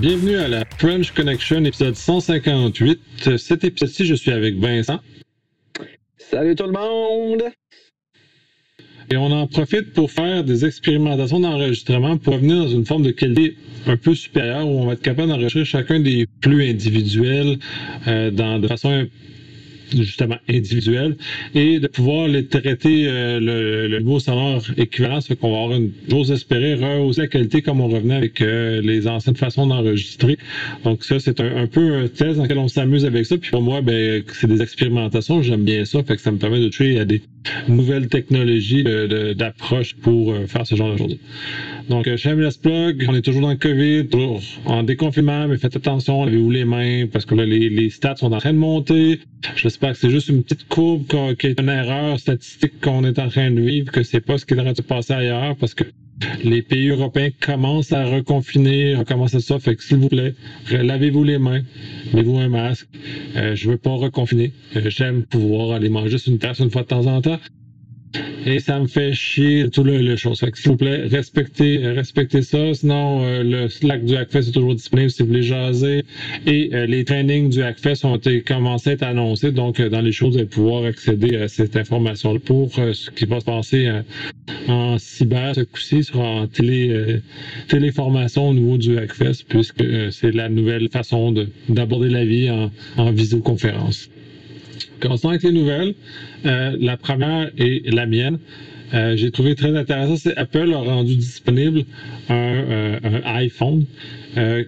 Bienvenue à la French Connection, épisode 158. Cet épisode-ci, je suis avec Vincent. Salut tout le monde! Et on en profite pour faire des expérimentations d'enregistrement pour revenir dans une forme de qualité un peu supérieure où on va être capable d'enregistrer chacun des flux individuels euh, dans, de façon justement individuel et de pouvoir les traiter euh, le, le, niveau sonore équivalent, ce qu'on va avoir une, j'ose espérer, rehausser la qualité comme on revenait avec euh, les anciennes façons d'enregistrer. Donc ça, c'est un, peu un test dans lequel on s'amuse avec ça. Puis pour moi, ben, c'est des expérimentations, j'aime bien ça, fait que ça me permet de toucher à des nouvelles technologies d'approche pour euh, faire ce genre de choses. Donc, shameless plug, on est toujours dans le COVID, toujours en déconfinement, mais faites attention, lavez-vous les mains, parce que là, les, les stats sont en train de monter. C'est juste une petite courbe qui est une erreur statistique qu'on est en train de vivre, que c'est pas ce qui devrait se passer ailleurs, parce que les pays européens commencent à reconfiner, recommencer ça. Fait que s'il vous plaît, lavez-vous les mains, mettez-vous un masque. Euh, je veux pas reconfiner. Euh, J'aime pouvoir aller manger sur une tasse une fois de temps en temps. Et ça me fait chier tout le, le chose. S'il vous plaît, respectez, respectez ça. Sinon, euh, le Slack du Hackfest est toujours disponible si vous voulez jaser. Et euh, les trainings du Hackfest ont été commencé à être annoncés. Donc, euh, dans les choses, vous allez pouvoir accéder à cette information pour ce qui va se passer en cyber ce coup-ci sera en télé, téléformation au niveau du Hackfest, puisque c'est la nouvelle façon d'aborder la vie en, en visioconférence. Commençons avec les nouvelles. Euh, la première est la mienne. Euh, j'ai trouvé très intéressant, c'est Apple a rendu disponible un, euh, iPhone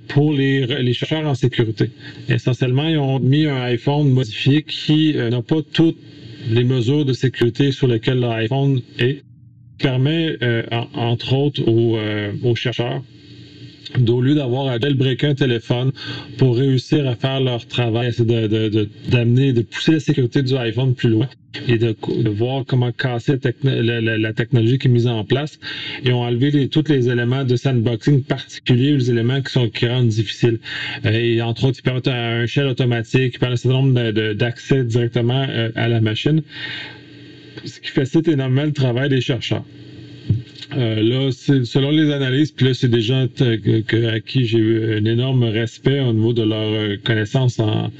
pour les, chercheurs en sécurité. Essentiellement, ils ont mis un iPhone modifié qui n'a pas toutes les mesures de sécurité sur lesquelles l'iPhone est, permet, entre autres, aux chercheurs au lieu d'avoir à jailbreaker un téléphone pour réussir à faire leur travail, c'est d'amener, de, pousser la sécurité du iPhone plus loin et de, voir comment casser la, technologie qui est mise en place. Et ont enlevé tous les éléments de sandboxing particuliers, les éléments qui sont qui rendent difficiles. Et entre autres, ils permettent un shell automatique, ils permettent un certain nombre d'accès directement euh, à la machine, ce qui facilite énormément le travail des chercheurs. Euh, là, selon les analyses, puis là, c'est des gens que, à qui j'ai eu un énorme respect au niveau de leur euh, connaissance en,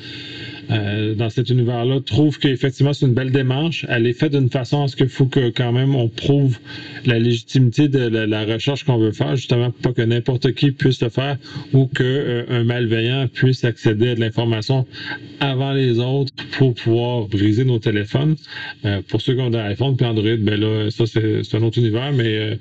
euh, dans cet univers-là, trouvent qu'effectivement, c'est une belle démarche. Elle est faite d'une façon à ce qu'il faut que quand même on prouve la légitimité de la, recherche qu'on veut faire, justement, pour pas que n'importe qui puisse le faire ou que euh, malveillant puisse accéder à de l'information avant les autres pour pouvoir briser nos téléphones. Euh, pour ceux qui ont des iPhone puis Android, ben là, ça c'est un autre univers, mais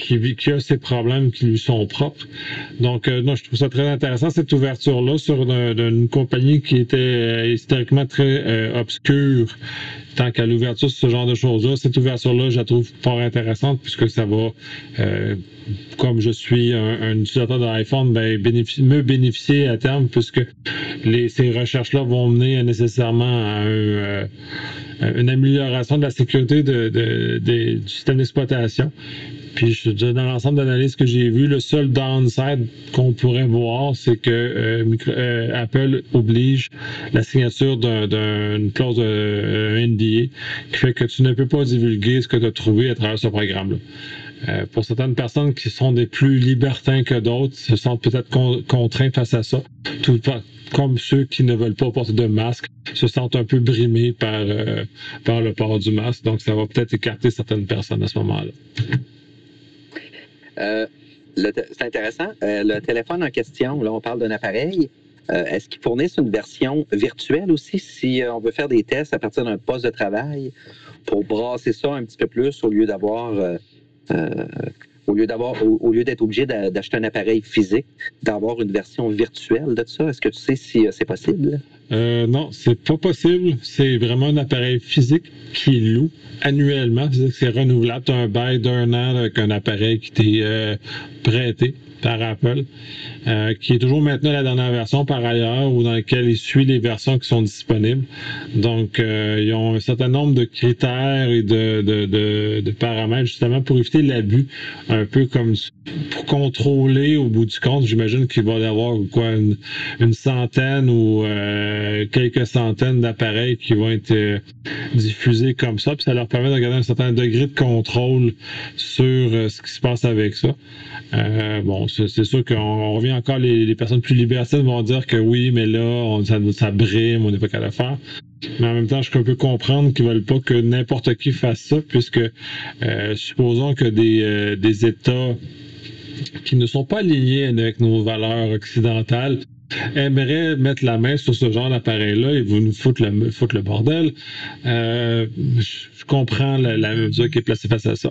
qui, a ses problèmes qui lui sont propres. Donc, euh, non, je trouve ça très intéressant, cette ouverture-là sur une compagnie qui était euh, historiquement très euh, obscure tant qu'à l'ouverture ce genre de choses-là. Cette ouverture-là, je la trouve fort intéressante puisque ça va, comme je suis un, utilisateur d'iPhone, ben, me bénéficier à terme puisque ces recherches-là vont mener nécessairement à un, une amélioration de la sécurité du système d'exploitation. Puis dans l'ensemble d'analyses que j'ai vues, le seul downside qu'on pourrait voir, c'est que euh, euh, Apple oblige la signature d'une un, clause euh, NDA qui fait que tu ne peux pas divulguer ce que tu as trouvé à travers ce programme-là. Euh, pour certaines personnes qui sont des plus libertins que d'autres, se sentent peut-être con contraints face à ça. Tout comme ceux qui ne veulent pas porter de masque se sentent un peu brimés par le port du masque. Donc, ça va peut-être écarter certaines personnes à ce moment-là. Euh, c'est intéressant. Euh, le téléphone en question, là, on parle d'un appareil. Euh, Est-ce qu'ils fournissent une version virtuelle aussi si on veut faire des tests à partir d'un poste de travail pour brasser ça un petit peu plus au lieu d'avoir au lieu au, lieu d'être obligé d'acheter un appareil physique, d'avoir une version virtuelle de ça? Est-ce que tu sais si c'est possible? Euh, non, c'est pas possible. C'est vraiment un appareil physique qui loue annuellement. C'est renouvelable. Tu as un bail d'un an avec un appareil qui t'est euh, prêté par Apple, euh, qui est toujours maintenant la dernière version par ailleurs, ou dans laquelle il suit les versions qui sont disponibles. Donc, euh, ils ont un certain nombre de critères et de, de, de, paramètres justement pour éviter l'abus, un peu comme pour contrôler au bout du compte. J'imagine qu'il va y avoir quoi une, centaine ou euh, quelques centaines d'appareils qui vont être diffusés comme ça, puis ça leur permet de garder un certain degré de contrôle sur ce qui se passe avec ça. bon, c'est sûr qu'on revient encore, les, personnes plus libertines vont dire que oui, mais là, ça, brime, on n'est pas qu'à le faire. Mais en même temps, je peux comprendre qu'ils veulent pas que n'importe qui fasse ça, puisque supposons que des, des États qui ne sont pas alignés avec nos valeurs occidentales aimeraient mettre la main sur ce genre d'appareil-là et vous nous foutre le, le bordel. Euh, je, comprends la, mesure qui est placée face à ça.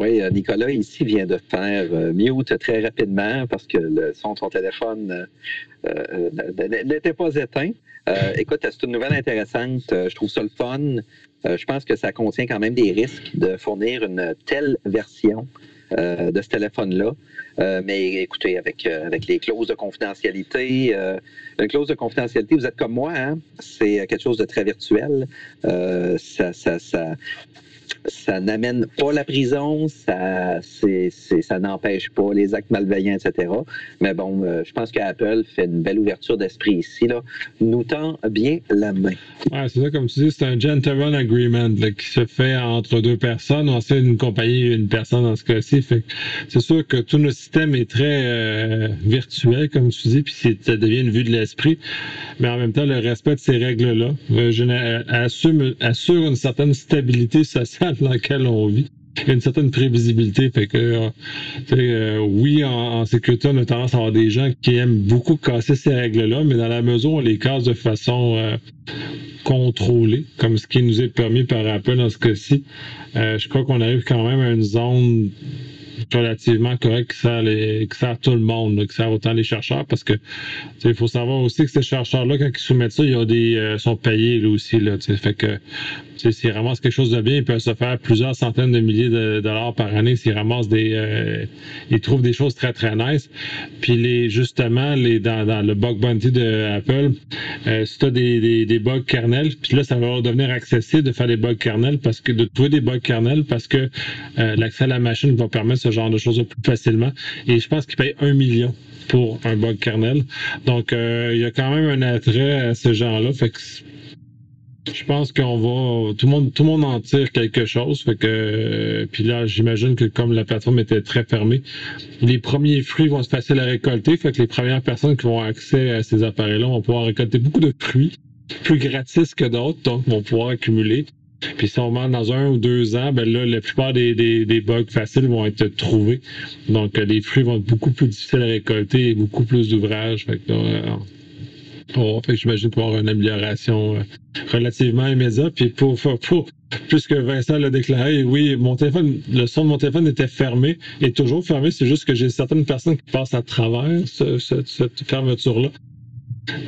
Oui, euh, Nicolas ici vient de faire euh, mute très rapidement parce que le son de son téléphone n'était pas éteint. écoute, c'est une nouvelle intéressante. je trouve ça le fun. Euh, je pense que ça contient quand même des risques de fournir une telle version euh, de ce téléphone-là. Euh, mais écoutez, avec, avec les clauses de confidentialité, une clause de confidentialité, vous êtes comme moi, hein? c'est quelque chose de très virtuel. ça, ça, ça, ça n'amène pas la prison, ça, n'empêche pas les actes malveillants, etc. Mais bon, euh, je pense qu'Apple fait une belle ouverture d'esprit ici, là, nous tend bien la main. Ouais, c'est ça, comme tu dis, c'est un gentleman agreement qui se fait entre deux personnes, on sait une compagnie et une personne dans ce cas-ci. c'est sûr que tout notre système est très euh, virtuel, comme tu dis, puis ça devient une vue de l'esprit. Mais en même temps, le respect de ces règles-là euh, assure une certaine stabilité sociale dans lequel on vit. Il y a une certaine prévisibilité. Fait que, euh, euh, oui, en, sécurité, on a tendance à avoir des gens qui aiment beaucoup casser ces règles-là, mais dans la mesure où on les casse de façon euh, contrôlée, comme ce qui nous est permis par Apple dans ce cas-ci, je crois qu'on arrive quand même à une zone relativement correct qui sert, les, qui sert tout le monde, qui sert autant les chercheurs, parce que il faut savoir aussi que ces chercheurs-là, quand ils soumettent ça, ils ont des, sont payés là, aussi. Là, fait que S'ils ramassent quelque chose de bien, ils peuvent se faire plusieurs centaines de milliers de dollars par année s'ils ramassent des. Euh, ils trouvent des choses très, très nice. Puis les, justement, les, dans, le bug bounty de Apple, euh, si tu as des, des, bugs kernel, puis là, ça va devenir accessible de faire des bugs kernel parce que de trouver des bugs kernel parce que euh, l'accès à la machine va permettre ce genre de choses plus facilement. Et je pense qu'ils payent un million pour un bug kernel. Donc, il y a quand même un attrait à ce genre-là. Fait que je pense qu'on va tout le monde tout le monde en tire quelque chose fait que puis là j'imagine que comme la plateforme était très fermée les premiers fruits vont être faciles à récolter fait que les premières personnes qui vont accès à ces appareils là vont pouvoir récolter beaucoup de fruits plus gratis que d'autres donc vont pouvoir accumuler puis si on dans un ou deux ans, ben là, la plupart des, des, bugs faciles vont être trouvés. Donc, les fruits vont être beaucoup plus difficiles à récolter et beaucoup plus d'ouvrages. Fait que Oh, fait que j'imagine pour avoir une amélioration euh, relativement immédiate. Puis pour, pour, puisque Vincent l'a déclaré, oui, mon téléphone, le son de mon téléphone était fermé, est toujours fermé. C'est juste que j'ai certaines personnes qui passent à travers cette fermeture-là.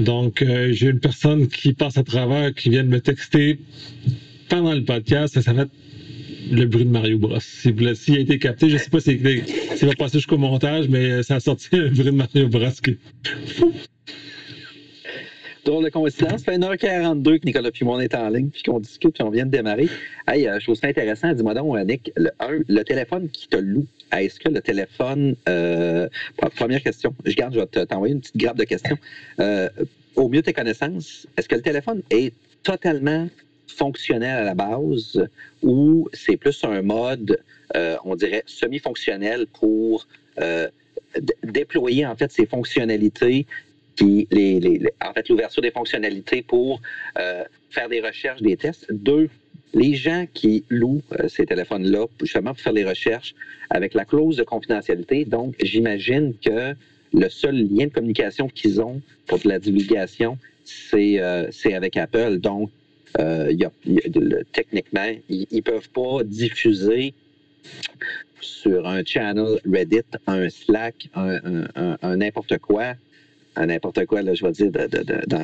Donc, euh, j'ai une personne qui passe à travers, qui vient de me texter pendant le podcast, ça fait le bruit de Mario Bros. S'il a été capté, je sais pas s'il va passer jusqu'au montage, mais ça a sorti le bruit de Mario Bros. Qui... Drôle de coïncidence. Ça fait 1h42 que Nicolas puis moi est en ligne, puis qu'on discute, puis on vient de démarrer. Hey, euh, je trouve ça intéressant. Dis-moi donc, euh, Nick, le, le téléphone qui te loue, est-ce que le téléphone. Euh, première question. Je garde, je vais t'envoyer une petite grappe de questions. Euh, au mieux de tes connaissances, est-ce que le téléphone est totalement fonctionnel à la base ou c'est plus un mode, on dirait, semi-fonctionnel pour déployer en fait ces fonctionnalités qui les, en fait l'ouverture des fonctionnalités pour euh, faire des recherches, des tests. Deux, les gens qui louent euh, ces téléphones-là, justement pour faire des recherches avec la clause de confidentialité. Donc, j'imagine que le seul lien de communication qu'ils ont pour la divulgation, c'est euh, avec Apple. Donc, y a, techniquement, ils ne peuvent pas diffuser sur un channel Reddit, un Slack, un n'importe quoi, à n'importe quoi, là, je vais dire,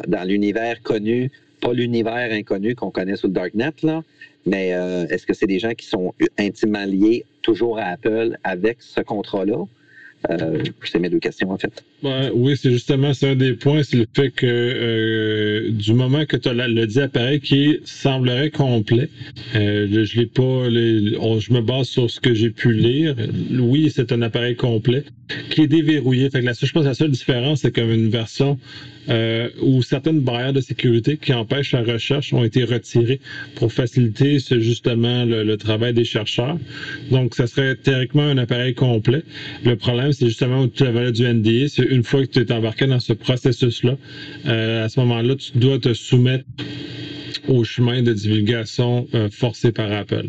dans, l'univers connu, pas l'univers inconnu qu'on connaît sous le Darknet, là, mais euh, est-ce que c'est des gens qui sont intimement liés toujours à Apple avec ce contrat-là? Euh, c'est mes deux questions, en fait. Ben, oui, c'est justement un des points, c'est le fait que euh, du moment que tu as le dit appareil qui semblerait complet, euh, je l'ai pas, je me base sur ce que j'ai pu lire. Oui, c'est un appareil complet qui est déverrouillé. Je pense que la seule différence, c'est comme une version euh, où certaines barrières de sécurité qui empêchent la recherche ont été retirées pour faciliter justement le, travail des chercheurs. Donc, ça serait théoriquement un appareil complet. Le problème, c'est justement où tu avais du NDA, c'est une fois que tu es embarqué dans ce processus-là, euh, à ce moment-là, tu dois te soumettre au chemin de divulgation euh, forcé par Apple.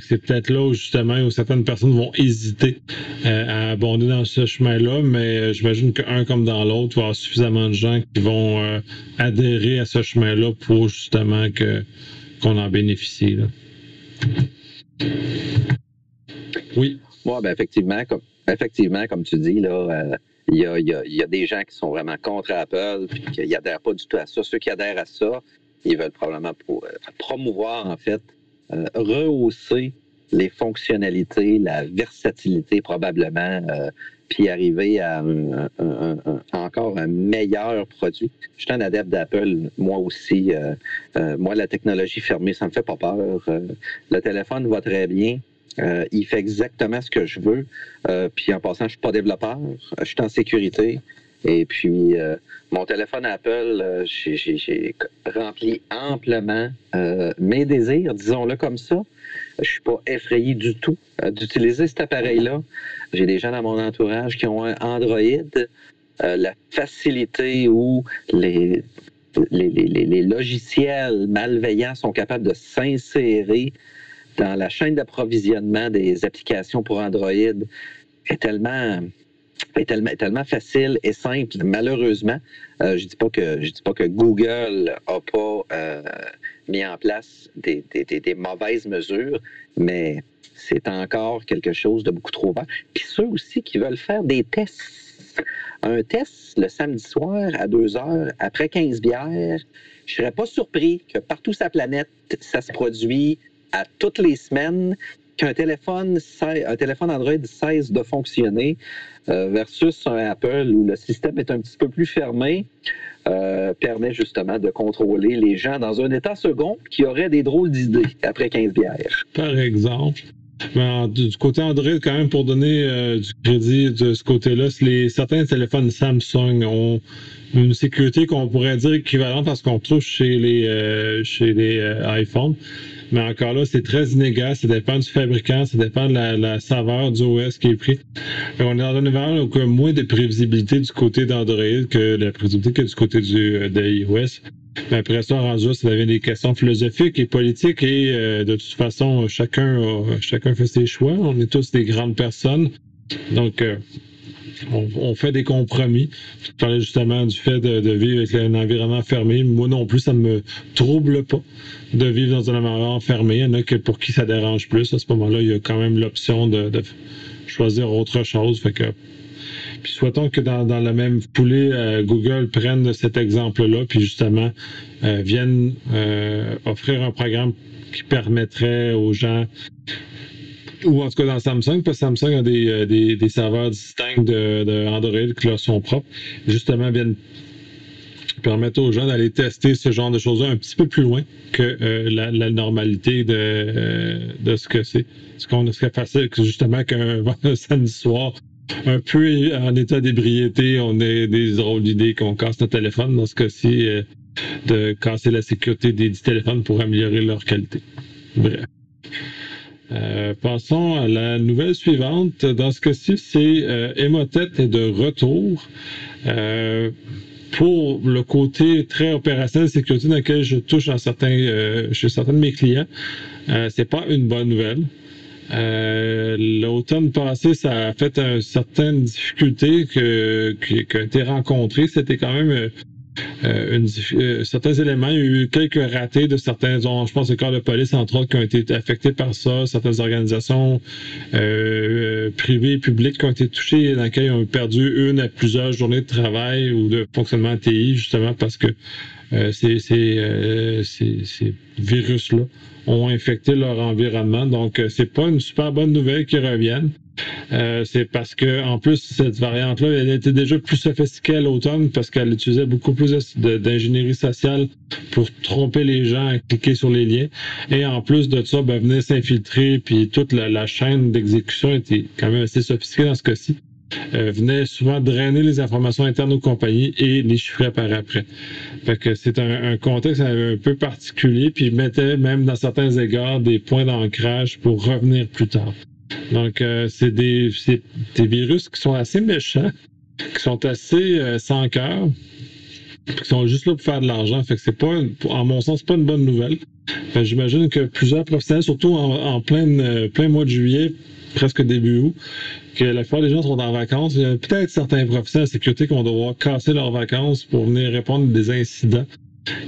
C'est peut-être là où justement où certaines personnes vont hésiter euh, à abonder dans ce chemin-là, mais euh, j'imagine qu'un comme dans l'autre, il va y avoir suffisamment de gens qui vont adhérer à ce chemin-là pour justement que qu'on en bénéficie. Oui. Moi, ben effectivement, comme effectivement, comme tu dis, là, il y, a, y, a, des gens qui sont vraiment contre Apple, puis qui n'adhèrent pas du tout à ça. Ceux qui adhèrent à ça, ils veulent probablement euh, promouvoir, en fait, euh, rehausser les fonctionnalités, la versatilité probablement, euh, puis arriver à encore un meilleur produit. Je suis un adepte d'Apple, moi aussi. moi, la technologie fermée, ça me fait pas peur. le téléphone va très bien. il fait exactement ce que je veux. puis en passant, je suis pas développeur. Je suis en sécurité. Et puis, euh, mon téléphone Apple, euh, j'ai rempli amplement euh, mes désirs, disons-le comme ça. Je suis pas effrayé du tout d'utiliser cet appareil-là. J'ai des gens dans mon entourage qui ont un Android. la facilité où les, les, les, logiciels malveillants sont capables de s'insérer dans la chaîne d'approvisionnement des applications pour Android est tellement est tellement, facile et simple. Malheureusement, euh, je dis pas que je dis pas que Google a pas euh, mis en place des, des, mauvaises mesures, mais c'est encore quelque chose de beaucoup trop vague. Puis ceux aussi qui veulent faire des tests. Un test le samedi soir à 2 heures après 15 bières, je serais pas surpris que partout la planète, ça se produit à toutes les semaines qu'un téléphone, un téléphone Android cesse de fonctionner euh, versus un Apple où le système est un petit peu plus fermé, euh, permet justement de contrôler les gens dans un état second qui aurait des drôles d'idées après 15 bières. Par exemple. du côté Android, quand même, pour donner euh, du crédit de ce côté-là, certains téléphones Samsung ont une sécurité qu'on pourrait dire équivalente à ce qu'on trouve chez les iPhones. Mais encore là, c'est très inégal. Ça dépend du fabricant, ça dépend de la, saveur du OS qui est pris. on est dans un environnement où il y a moins de prévisibilité du côté d'Android que de la prévisibilité que du côté du, euh, de iOS. Mais après ça, rendu ça devient des questions philosophiques et politiques et euh, de toute façon, chacun, chacun fait ses choix. On est tous des grandes personnes. Donc, euh, on, fait des compromis. Je parlais justement du fait de, vivre avec un environnement fermé. Moi non plus, ça ne me trouble pas de vivre dans un environnement fermé. Il y en a que pour qui ça dérange plus. À ce moment-là, il y a quand même l'option de, choisir autre chose. Puis souhaitons que dans, la même foulée, euh, Google prenne cet exemple-là, puis justement euh, vienne euh, offrir un programme qui permettrait aux gens ou en tout cas dans Samsung, parce que Samsung a des, euh, des, des serveurs distincts de, qui leur sont propres, justement viennent permettre aux gens d'aller tester ce genre de choses-là un petit peu plus loin que euh, la, normalité de, euh, de ce que c'est. Ce qu'on serait facile que justement qu'un samedi soir, un peu en état d'ébriété, on ait des drôles d'idées qu'on casse notre téléphone. Dans ce cas-ci, de casser la sécurité des téléphones pour améliorer leur qualité. Bref. Euh, passons à la nouvelle suivante. Dans ce cas-ci, c'est euh, Emotet est de retour. Euh, pour le côté très opérationnel de sécurité dans lequel je touche dans certains, euh, chez certains de mes clients, euh, c'est pas une bonne nouvelle. L'automne passé, ça a fait une certaine difficulté que, qui, qui a été rencontrée. C'était quand même euh, euh, certains éléments. Il y a eu quelques ratés de certains, je pense, le corps de police, entre autres, qui ont été affectés par ça, certaines organisations euh, privées et publiques qui ont été touchées, dans lesquelles ils ont perdu une à plusieurs journées de travail ou de fonctionnement TI, justement parce que ces, ces, ces virus-là ont infecté leur environnement. Donc, c'est pas une super bonne nouvelle qu'ils reviennent. Euh, c'est parce que en plus cette variante-là, elle était déjà plus sophistiquée à l'automne parce qu'elle utilisait beaucoup plus d'ingénierie sociale pour tromper les gens à cliquer sur les liens. Et en plus de ça, ben, venir s'infiltrer, puis toute la, chaîne d'exécution était quand même assez sophistiquée dans ce cas-ci. Euh, venait souvent drainer les informations internes aux compagnies et les chiffrer par après. Fait c'est un, contexte un peu particulier, puis mettait même dans certains égards des points d'ancrage pour revenir plus tard. Donc, euh, c'est des, virus qui sont assez méchants, qui sont assez euh, sans cœur, qui sont juste là pour faire de l'argent. Fait c'est pas, en mon sens, pas une bonne nouvelle. J'imagine que plusieurs professionnels, surtout en, plein, euh, plein mois de juillet, presque début août, que la plupart des gens sont en vacances. Il y a peut-être certains professionnels de sécurité qui vont devoir casser leurs vacances pour venir répondre à des incidents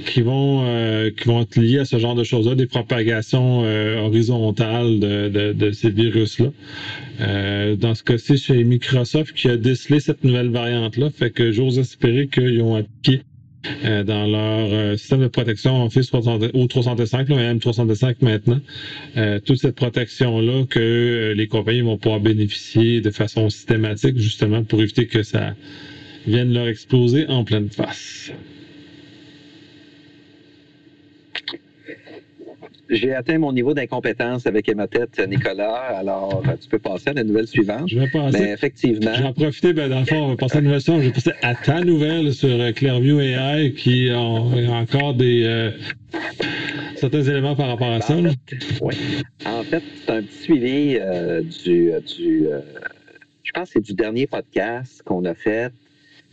qui vont euh, qui vont être liés à ce genre de choses-là, des propagations euh, horizontales de, de, ces virus-là. Euh, dans ce cas-ci, chez Microsoft qui a décelé cette nouvelle variante-là, fait que j'ose espérer qu'ils ont appliqué dans leur système de protection Office 300, ou 365, là, même 365 maintenant, toute cette protection-là que les compagnies vont pouvoir bénéficier de façon systématique, justement, pour éviter que ça vienne leur exploser en pleine face. J'ai atteint mon niveau d'incompétence avec Emotet, Nicolas. Alors, tu peux passer à la nouvelle suivante. Je vais passer. Mais effectivement. J'en profiter, ben, dans le fond, on va passer à la nouvelle suivante. Je vais passer à ta nouvelle sur euh, Clearview AI qui a encore des. Euh, certains éléments par rapport à ça. En fait, oui. En fait, c'est un petit suivi euh, du. du je pense que c'est du dernier podcast qu'on a fait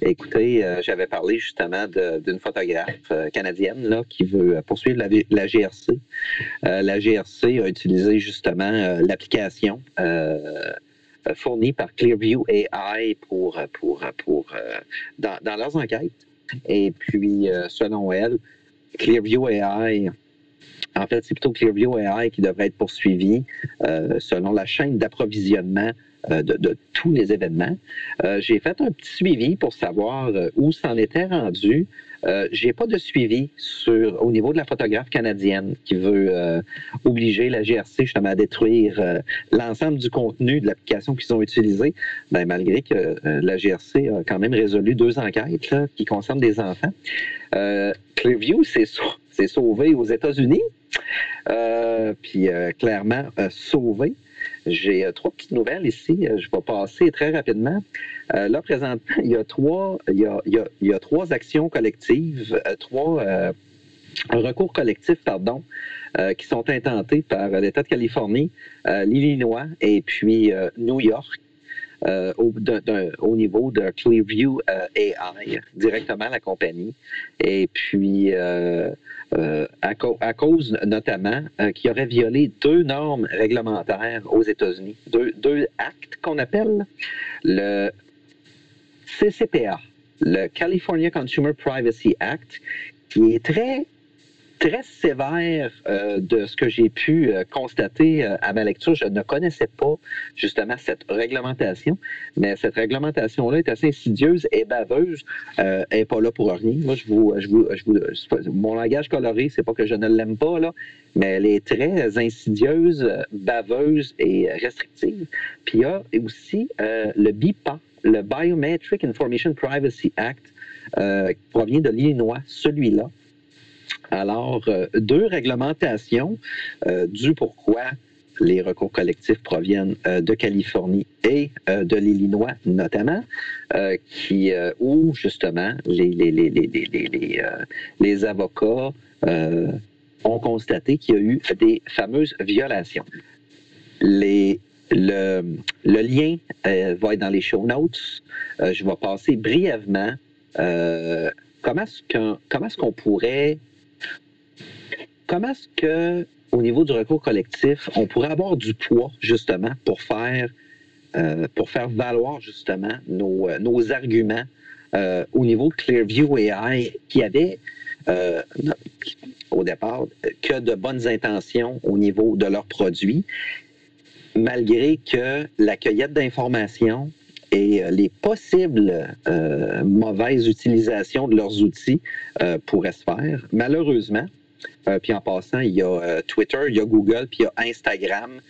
Écoutez, euh, j'avais parlé justement d'une photographe euh, canadienne là, qui veut poursuivre la, GRC. Euh, la GRC a utilisé justement l'application fournie par Clearview AI pour, pour, pour dans, dans, leurs enquêtes. Et puis, selon elle, Clearview AI en fait, c'est plutôt Clearview AI qui devrait être poursuivi selon la chaîne d'approvisionnement euh, de, tous les événements. Euh, j'ai fait un petit suivi pour savoir euh, où s'en était rendu. Euh, j'ai pas de suivi sur au niveau de la photographe canadienne qui veut obliger la GRC justement à détruire l'ensemble du contenu de l'application qu'ils ont utilisé, ben, malgré que la GRC a quand même résolu deux enquêtes qui concernent des enfants. Clearview s'est sauvé aux États-Unis, puis clairement sauvé. J'ai euh, trois petites nouvelles ici. Euh, je vais passer très rapidement. Euh, là, présentement, il y a, trois actions collectives, trois recours collectifs, pardon, qui sont intentés par l'État de Californie, l'Illinois et puis New York. Au, au, niveau de Clearview AI, directement la compagnie. Et puis, euh, à, cause notamment euh, qu'il aurait violé deux normes réglementaires aux États-Unis, deux actes qu'on appelle le CCPA, le California Consumer Privacy Act, qui est très très sévère euh, de ce que j'ai pu euh, constater euh, à ma lecture. Je ne connaissais pas justement cette réglementation, mais cette réglementation-là est assez insidieuse et baveuse. elle n'est pas là pour rien. Moi, je vous, je vous, je vous mon langage coloré, c'est pas que je ne l'aime pas là, mais elle est très insidieuse, baveuse et restrictive. Puis il y a aussi le BIPA, le Biometric Information Privacy Act, qui provient de l'Illinois, celui-là. Alors, euh, deux réglementations euh, du pourquoi les recours collectifs proviennent euh, de Californie et de l'Illinois notamment, qui, où justement les, les, les, les, les avocats ont constaté qu'il y a eu des fameuses violations. Les, le, le lien va être dans les show notes. je vais passer brièvement comment est-ce qu'on pourrait comment est-ce que, au niveau du recours collectif, on pourrait avoir du poids, justement, pour faire, euh, pour faire valoir, justement, nos, euh, nos arguments euh, au niveau de Clearview AI, qui avait, au départ, que de bonnes intentions au niveau de leurs produits, malgré que la cueillette d'informations et les possibles mauvaises utilisations de leurs outils pourraient se faire. Malheureusement, euh, puis en passant, il y a euh, Twitter, il y a Google, puis il y a Instagram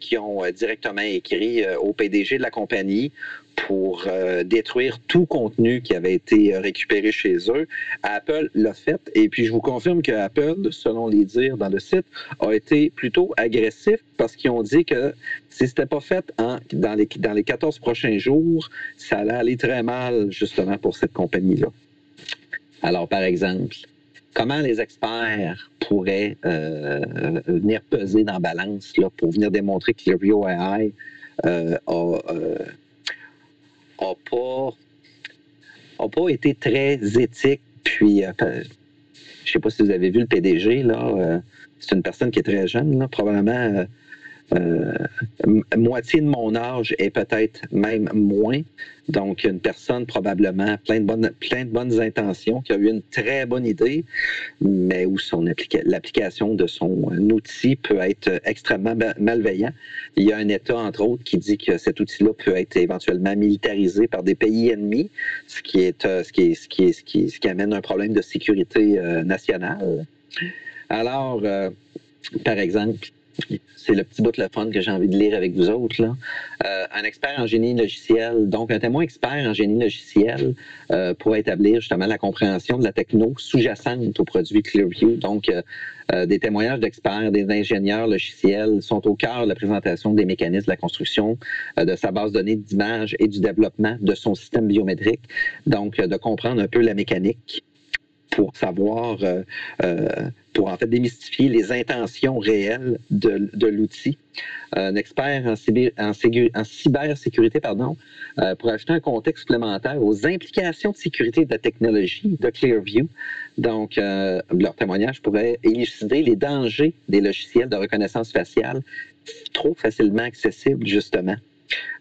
qui ont directement écrit au PDG de la compagnie pour euh, détruire tout contenu qui avait été euh, récupéré chez eux. Apple l'a fait et puis je vous confirme que Apple, selon les dires dans le site, a été plutôt agressif parce qu'ils ont dit que si c'était pas fait dans, les, dans les 14 prochains jours, ça allait aller très mal justement pour cette compagnie-là. Alors, par exemple, comment les experts pourraient euh, venir peser dans la balance là, pour venir démontrer que Clearview AI a n'a pas, pas été très éthique. Puis, euh, je ne sais pas si vous avez vu le PDG, là. Euh, c'est une personne qui est très jeune, là, probablement euh, euh, moitié de mon âge et peut-être même moins. Donc, une personne probablement plein de bonnes, plein de bonnes intentions, qui a eu une très bonne idée, mais où son l'application de son outil peut être extrêmement malveillant. Il y a un État, entre autres, qui dit que cet outil-là peut être éventuellement militarisé par des pays ennemis, ce qui est, euh, ce qui, ce qui, ce qui, amène un problème de sécurité euh, nationale. Alors, par exemple, c'est le petit bout de la fun que j'ai envie de lire avec vous autres. Là. Euh, un expert en génie logiciel, donc un témoin expert en génie logiciel euh, pour établir justement la compréhension de la techno sous-jacente au produit Clearview. Donc, euh, des témoignages d'experts, des ingénieurs logiciels sont au cœur de la présentation des mécanismes de la construction de sa base de données d'images et du développement de son système biométrique. Donc, de comprendre un peu la mécanique pour savoir, euh, euh, pour en fait démystifier les intentions réelles de, l'outil. Un expert en, cybersécurité pardon, euh, pour ajouter un contexte supplémentaire aux implications de sécurité de la technologie de Clearview. Donc, leur témoignage pourrait élucider les dangers des logiciels de reconnaissance faciale trop facilement accessibles, justement.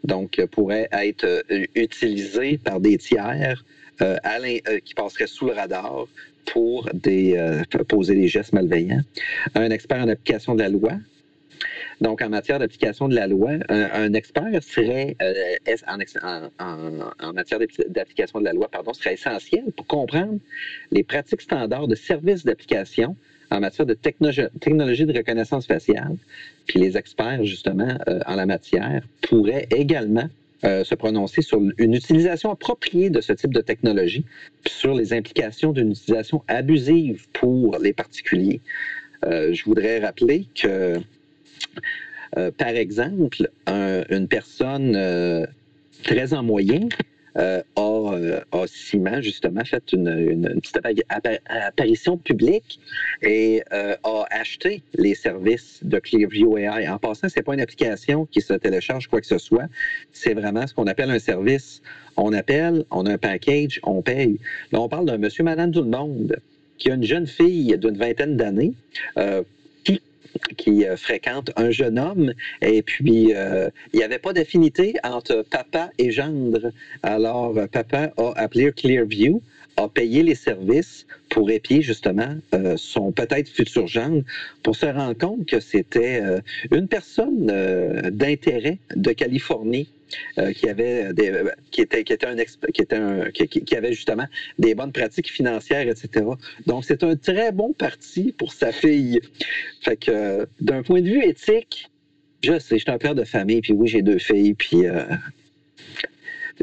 Donc, pourraient être utilisés par des tiers euh, euh, qui passerait sous le radar pour euh, poser des gestes malveillants. Un expert en application de la loi, donc, en matière d'application de la loi, un, expert serait, en, matière d'application de la loi, pardon, serait essentiel pour comprendre les pratiques standards de services d'application en matière de technologie de reconnaissance faciale. Puis les experts, justement, en la matière, pourraient également euh, se prononcer sur une utilisation appropriée de ce type de technologie, sur les implications d'une utilisation abusive pour les particuliers. Euh, je voudrais rappeler que, euh, par exemple, une personne très en moyen euh, euh, a, justement, fait une, petite apparition publique et euh, a acheté les services de Clearview AI. En passant, ce n'est pas une application qui se télécharge quoi que ce soit. C'est vraiment ce qu'on appelle un service. On appelle, on a un package, on paye. Là, on parle d'un monsieur, madame, tout le monde qui a une jeune fille d'une vingtaine d'années qui euh, fréquente un jeune homme et puis euh, il n'y avait pas d'affinité entre papa et gendre. Alors euh, papa a appelé Clearview a payé les services pour épier justement son peut-être futur gendre pour se rendre compte que c'était une personne d'intérêt de Californie euh, qui avait des, qui était qui était un qui avait justement des bonnes pratiques financières, etc. Donc c'est un très bon parti pour sa fille. Fait que d'un point de vue éthique, je sais, je suis un père de famille, puis oui, j'ai deux filles, puis euh,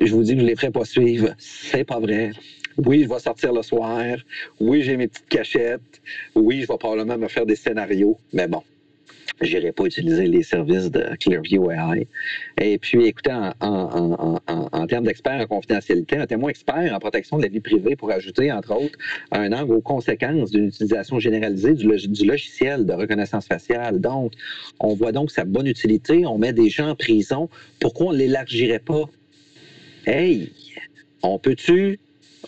je vous dis que je les ferai pas suivre. C'est pas vrai. Oui, je vais sortir le soir. Oui, j'ai mes petites cachettes. Oui, je vais probablement me faire des scénarios. Mais bon, je n'irai pas utiliser les services de Clearview AI. Et puis, écoutez, en, termes d'experts en confidentialité, un témoin expert en protection de la vie privée pour ajouter, entre autres, un angle aux conséquences d'une utilisation généralisée du, logiciel de reconnaissance faciale. Donc, on voit donc sa bonne utilité. On met des gens en prison. Pourquoi on ne l'élargirait pas? Hey, on peut-tu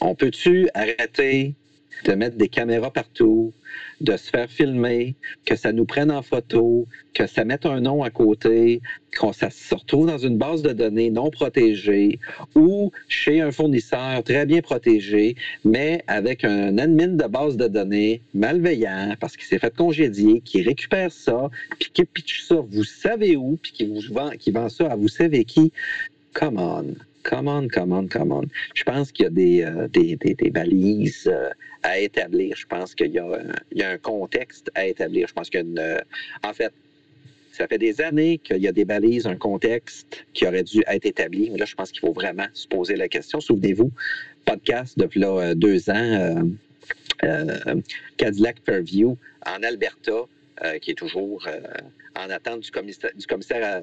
on peut-tu arrêter de mettre des caméras partout, de se faire filmer, que ça nous prenne en photo, que ça mette un nom à côté, qu'on ça se retrouve dans une base de données non protégée ou chez un fournisseur très bien protégé, mais avec un admin de base de données malveillant parce qu'il s'est fait congédier, qui récupère ça, puis qui pitch ça, vous savez où, puis qui vend ça à vous savez qui. Come on. Come on, come on, come on. Je pense qu'il y a des, euh, des, des, balises euh, à établir. Je pense qu'il y, y, a un contexte à établir. Je pense qu'il y a une. Euh, en fait, Ça fait des années qu'il y a des balises, un contexte qui aurait dû être établi. Mais là, je pense qu'il faut vraiment se poser la question. Souvenez-vous, podcast depuis là, deux ans, Cadillac Fairview en Alberta, qui est toujours en attente du commissaire, du commissaire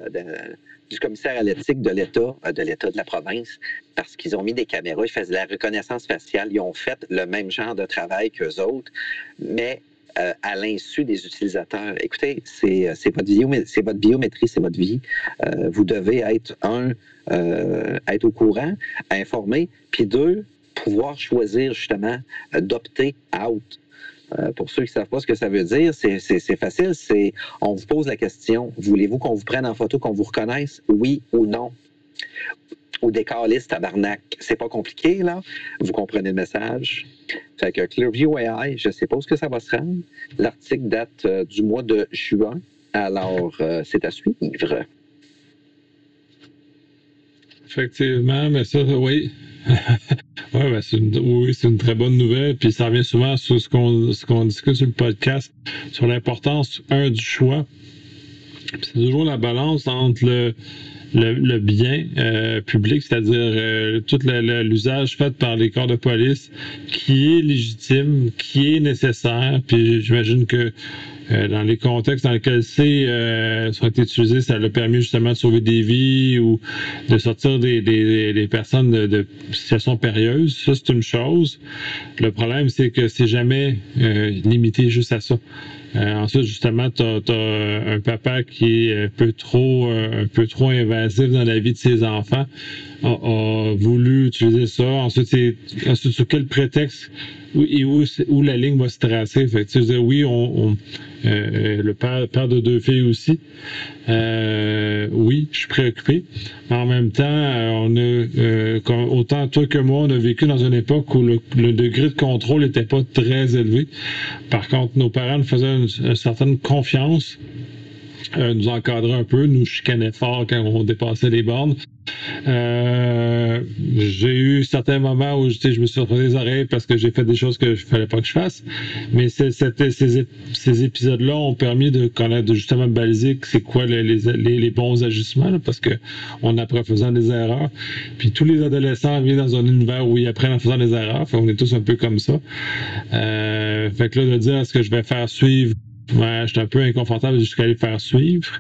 commissaire à l'éthique de l'État, euh, de l'État de la province, parce qu'ils ont mis des caméras, ils faisaient la reconnaissance faciale, ils ont fait le même genre de travail qu'eux autres, mais euh, à l'insu des utilisateurs. Écoutez, c'est euh, votre, votre biométrie, c'est votre vie. vous devez être, un, être au courant, informé, puis deux, pouvoir choisir justement d'opter out euh, pour ceux qui ne savent pas ce que ça veut dire, c'est facile. C'est on vous pose la question voulez-vous qu'on vous prenne en photo, qu'on vous reconnaisse, oui ou non? Ou des calices tabarnak. C'est pas compliqué, là. Vous comprenez le message? Fait que Clearview AI, je ne sais pas où ce que ça va se rendre. L'article date euh, du mois de juin. Alors, euh, c'est à suivre. Effectivement, mais ça, oui. ouais, ben, une, oui, c'est une très bonne nouvelle. Puis ça revient souvent sur ce qu'on, discute sur le podcast, sur l'importance, un, du choix. c'est toujours la balance entre le, le, bien euh, public, c'est-à-dire euh, tout l'usage fait par les corps de police qui est légitime, qui est nécessaire. Puis j'imagine que euh, dans les contextes dans lesquels c'est euh, sont utilisés, ça a permis justement de sauver des vies ou de sortir des, des, des personnes de, de situation périlleuse. Ça, c'est une chose. Le problème, c'est que c'est jamais euh, limité juste à ça. Euh, ensuite, justement, tu as, un papa qui est un peu trop un peu trop invasif dans la vie de ses enfants, a, voulu utiliser ça. Ensuite, c'est sur quel prétexte où, où, où la ligne va se tracer? Fait que, tu sais, oui, on, on euh, le père, père, de deux filles aussi. Euh, oui, je suis préoccupé. En même temps, euh, on a, autant toi que moi, on a vécu dans une époque où le, degré de contrôle n'était pas très élevé. Par contre, nos parents nous faisaient une certaine confiance euh, nous encadrer un peu, nous chicanaient fort quand on dépassait les bornes. Euh, j'ai eu certains moments où je me suis retrouvé les oreilles parce que j'ai fait des choses que je fallait pas que je fasse. Mais ces, épisodes-là ont permis de connaître, justement baliser c'est quoi les, les, bons ajustements, parce que on apprend en faisant des erreurs. Puis tous les adolescents viennent dans un univers où ils apprennent en faisant des erreurs. on est tous un peu comme ça. Euh, fait que là, de dire est-ce que je vais faire suivre Ouais, j'étais un peu inconfortable jusqu'à les faire suivre.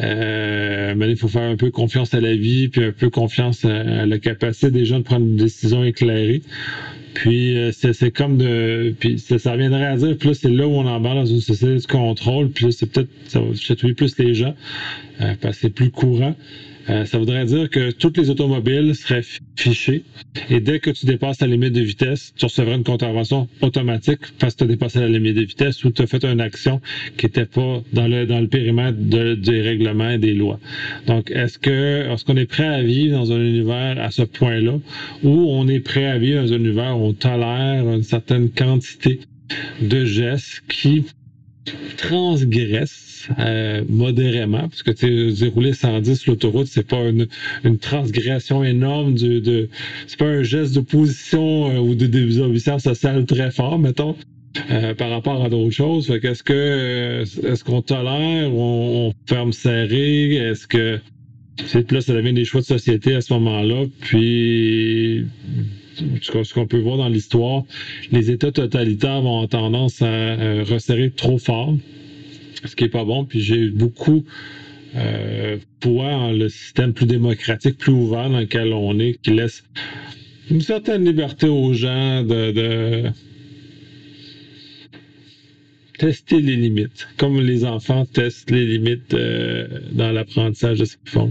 Euh, mais il faut faire un peu confiance à la vie, puis un peu confiance à, la capacité des gens de prendre une décision éclairée. Puis euh, c'est comme de. Puis ça, ça viendrait à dire, là, c'est là où on embarque dans une société de contrôle, puis c'est peut-être. Ça va chatouiller plus les gens, euh, parce que c'est plus courant. Euh, ça voudrait dire que toutes les automobiles seraient fichées et dès que tu dépasses la limite de vitesse, tu recevrais une contravention automatique parce que tu as dépassé la limite de vitesse ou tu as fait une action qui n'était pas dans le, dans périmètre des règlements et des lois. Donc, est-ce que est-ce qu'on est prêt à vivre dans un univers à ce point-là ou on est prêt à vivre dans un univers où on tolère une certaine quantité de gestes qui transgressent euh, modérément, parce que tu rouler 110 l'autoroute, c'est pas une, transgression énorme de, de c'est pas un geste d'opposition euh, ou de désobéissance sociale très fort, mettons. Euh, par rapport à d'autres choses. Qu'est-ce que est-ce qu'on tolère ou on, ferme serré? Est-ce que là, ça devient des choix de société à ce moment-là. Puis ce qu'on peut voir dans l'histoire, les États totalitaires vont avoir tendance à resserrer trop fort ce qui est pas bon. Puis j'ai beaucoup euh, poids le système plus démocratique, plus ouvert dans lequel on est, qui laisse une certaine liberté aux gens de, tester les limites, comme les enfants testent les limites euh, dans l'apprentissage de ce qu'ils font.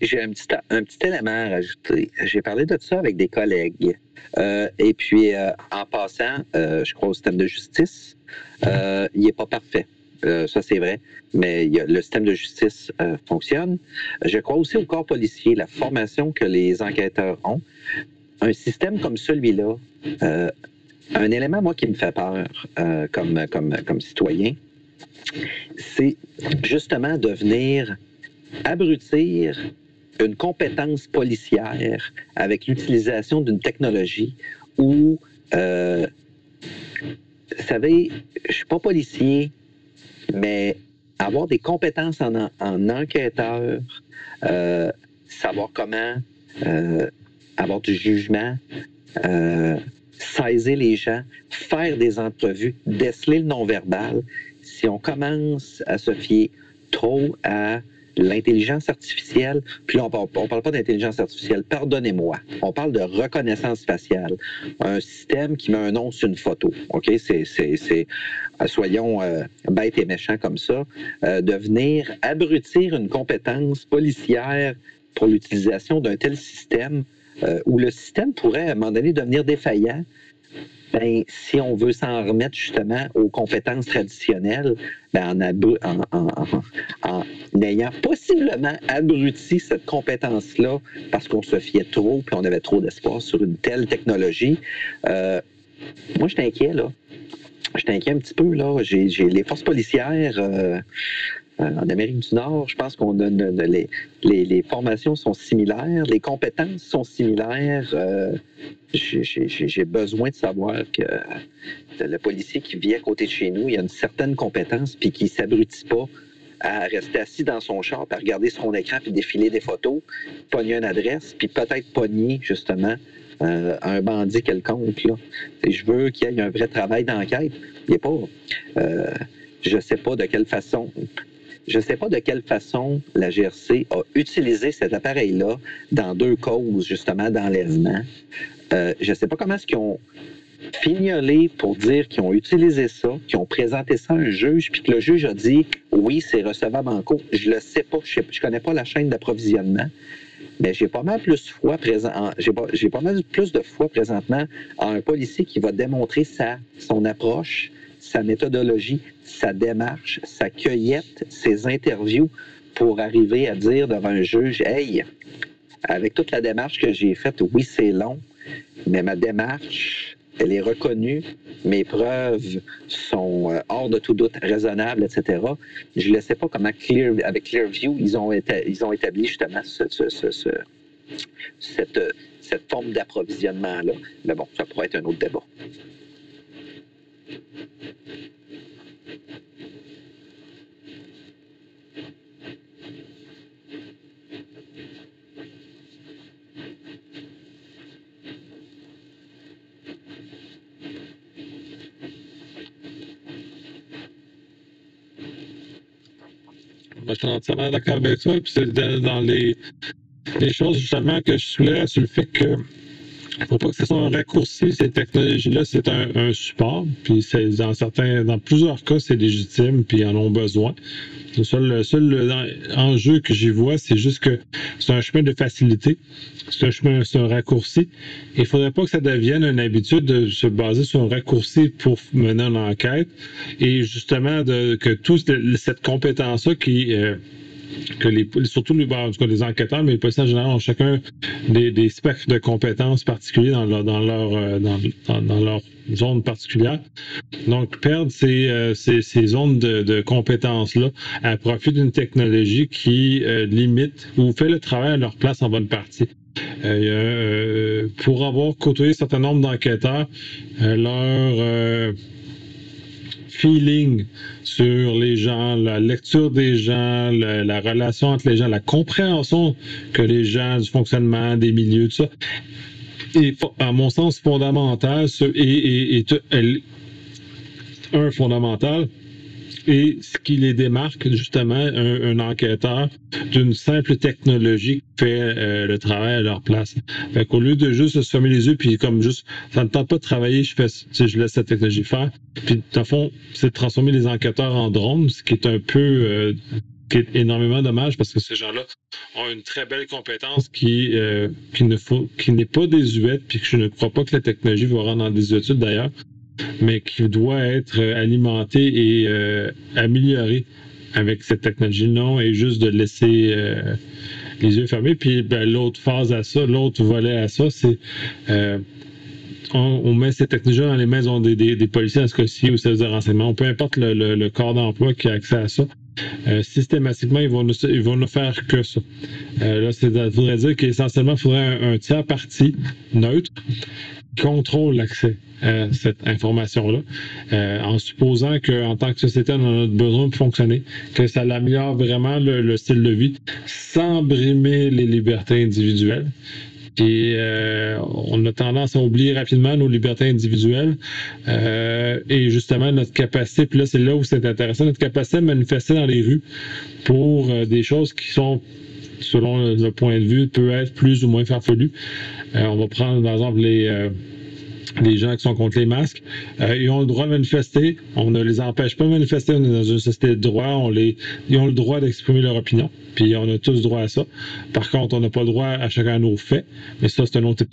J'ai un petit, un petit élément à rajouter. J'ai parlé de ça avec des collègues. Euh, et puis, euh, en passant, je crois au système de justice, il n'est pas parfait. ça, c'est vrai. Mais le système de justice fonctionne. Je crois aussi au corps policier, la formation que les enquêteurs ont. Un système comme celui-là, un élément, moi, qui me fait peur comme, citoyen, c'est justement de venir abrutir une compétence policière avec l'utilisation d'une technologie où, euh, vous savez, je suis pas policier, mais avoir des compétences en, en enquêteur, euh, savoir comment euh, avoir du jugement, euh, saisir les gens, faire des entrevues, déceler le non-verbal, si on commence à se fier trop à l'intelligence artificielle, puis là, on parle, parle pas d'intelligence artificielle, pardonnez-moi, on parle de reconnaissance faciale, un système qui met un nom sur une photo, OK? C'est, c'est, euh, soyons euh, bêtes et méchants comme ça, euh, de venir abrutir une compétence policière pour l'utilisation d'un tel système, où le système pourrait, à un moment donné, devenir défaillant, ben, si on veut s'en remettre justement aux compétences traditionnelles, ben, en, ayant possiblement abruti cette compétence-là parce qu'on se fiait trop puis on avait trop d'espoir sur une telle technologie, euh, moi, je inquiet, là. Je inquiet un petit peu, là. J'ai les forces policières. Euh, en Amérique du Nord, je pense qu'on a, les, les, formations sont similaires, les compétences sont similaires. Euh, j'ai besoin de savoir que le policier qui vit à côté de chez nous, il a une certaine compétence puis qui s'abrutit pas à rester assis dans son char, à regarder son écran puis défiler des photos, pogner une adresse, puis peut-être pogner justement euh, un bandit quelconque. Je veux qu'il y ait un vrai travail d'enquête. Il n'est pas. je ne sais pas de quelle façon. Je ne sais pas de quelle façon la GRC a utilisé cet appareil-là dans deux causes, justement, d'enlèvement. Euh, je ne sais pas comment est-ce qu'ils ont fignolé pour dire qu'ils ont utilisé ça, qu'ils ont présenté ça à un juge, puis que le juge a dit oui, c'est recevable en cours. Je le sais pas, je ne connais pas la chaîne d'approvisionnement, mais j'ai pas mal plus pas, mal plus de foi présentement à un policier qui va démontrer sa, son approche, sa méthodologie, sa démarche, sa cueillette, ses interviews pour arriver à dire devant un juge, hey, avec toute la démarche que j'ai faite, oui, c'est long, mais ma démarche, elle est reconnue, mes preuves sont euh, hors de tout doute raisonnables, etc. Je ne sais pas comment avec Clearview, ils ont, ils ont établi justement cette, cette forme d'approvisionnement-là. Mais bon, ça pourrait être un autre débat. Je suis entièrement d'accord avec toi. Puis c'est dans les, les choses justement que je soulève sur le fait que il ne faut pas que ce soit un raccourci, ces technologies-là, c'est un, support. Puis dans certains, dans plusieurs cas, c'est légitime, puis ils en ont besoin. Le seul, seul enjeu que j'y vois, c'est juste que c'est un chemin de facilité. C'est un chemin, c'est un raccourci. Il ne faudrait pas que ça devienne une habitude de se baser sur un raccourci pour mener une enquête. Et justement, de, que toute cette compétence-là qui, euh, que les, surtout les, en tout cas, les enquêteurs, mais les policiers en général ont chacun des, des spectres de compétences particuliers dans leur, dans leur, euh, dans, leur zone particulière. Donc, perdre ces, euh, ces, ces zones de, de compétences-là à profit d'une technologie qui euh, limite ou fait le travail à leur place en bonne partie. Pour avoir côtoyé un certain nombre d'enquêteurs, leur feeling sur les gens, la lecture des gens, la, relation entre les gens, la compréhension que les gens du fonctionnement des milieux, tout ça, est, à mon sens, fondamental et, et, et un fondamental et ce qui les démarque justement un, enquêteur d'une simple technologie qui fait euh, le travail à leur place. Fait qu'au lieu de juste se fermer les yeux puis comme juste ça ne tente pas de travailler, je fais je laisse cette technologie faire. Puis dans fond, c'est de transformer les enquêteurs en drones, ce qui est un peu euh, qui est énormément dommage parce que ces gens-là ont une très belle compétence qui, euh, qui ne faut, qui n'est pas désuète, puis que je ne crois pas que la technologie va rendre en désuétude d'ailleurs mais qui doit être alimenté et euh, amélioré avec cette technologie. Non, et juste de laisser euh, les yeux fermés. Puis ben, l'autre phase à ça, l'autre volet à ça, c'est euh, on, met cette technologie dans les mains des, des, policiers, en ce cas-ci, ou services de renseignement, peu importe le, corps d'emploi qui a accès à ça. systématiquement, ils vont, ils vont ne faire que ça. là, ça voudrait dire qu'essentiellement, il faudrait un, un tiers parti neutre contrôle l'accès à cette information-là, euh, en supposant qu'en tant que société, on en a besoin pour fonctionner, que ça améliore vraiment le, style de vie sans brimer les libertés individuelles. Et euh, on a tendance à oublier rapidement nos libertés individuelles euh, et justement notre capacité, puis là c'est là où c'est intéressant, notre capacité à manifester dans les rues pour des choses qui sont selon le, point de vue, peut être plus ou moins farfelu. On va prendre par exemple les, les gens qui sont contre les masques. Euh, ils ont le droit de manifester. On ne les empêche pas de manifester. On est dans une société de droit. Ils ont le droit d'exprimer leur opinion. Puis on a tous droit à ça. Par contre, on n'a pas le droit à chacun de nos faits. Mais ça, c'est un autre,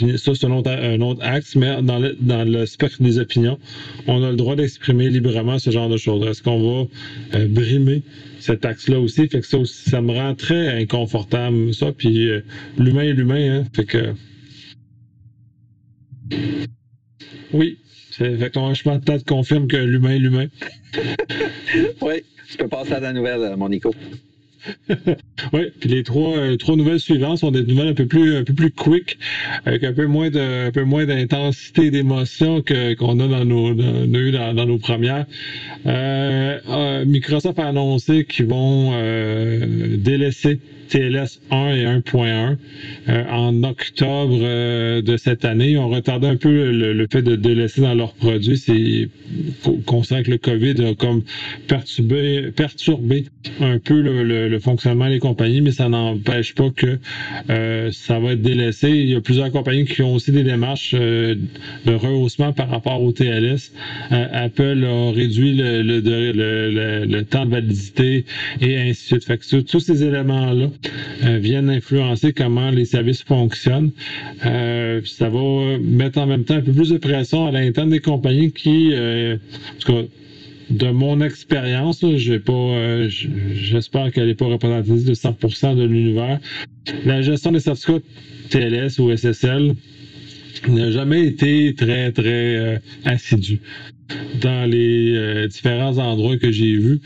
axe. Mais dans le, spectre des opinions, on a le droit d'exprimer librement ce genre de choses. Est-ce qu'on va euh, brimer cet axe-là aussi? Fait ça, me rend très inconfortable, ça. Puis euh, l'humain est l'humain, hein? Fait que. Oui, c'est fait ton chemin de tête confirme que l'humain est l'humain. oui, tu peux passer à la nouvelle, euh, mon Nico. oui, puis les trois, euh, trois nouvelles suivantes sont des nouvelles un peu plus, un peu plus quick, avec un peu moins de, un peu moins d'intensité d'émotion que qu'on a dans nos, dans, dans, nos premières. Euh, Microsoft a annoncé qu'ils vont délaisser TLS 1 et 1.1 euh, en octobre euh, de cette année. Ont retardé un peu le, fait de, laisser dans leurs produits. C'est conscient que le COVID a comme perturbé, perturbé un peu le, fonctionnement des compagnies, mais ça n'empêche pas que euh, ça va être délaissé. Il y a plusieurs compagnies qui ont aussi des démarches de rehaussement par rapport au TLS. Apple a réduit le, temps de validité et ainsi de suite. Fait que tous ces éléments-là euh, viennent influencer comment les services fonctionnent. Euh, ça va mettre en même temps un peu plus de pression à l'interne des compagnies qui, euh, en tout de mon expérience, j'espère qu'elle n'est pas représentative de 100% de l'univers. La gestion des certificats TLS ou SSL n'a jamais été très très assidue dans les euh, différents endroits que j'ai vus.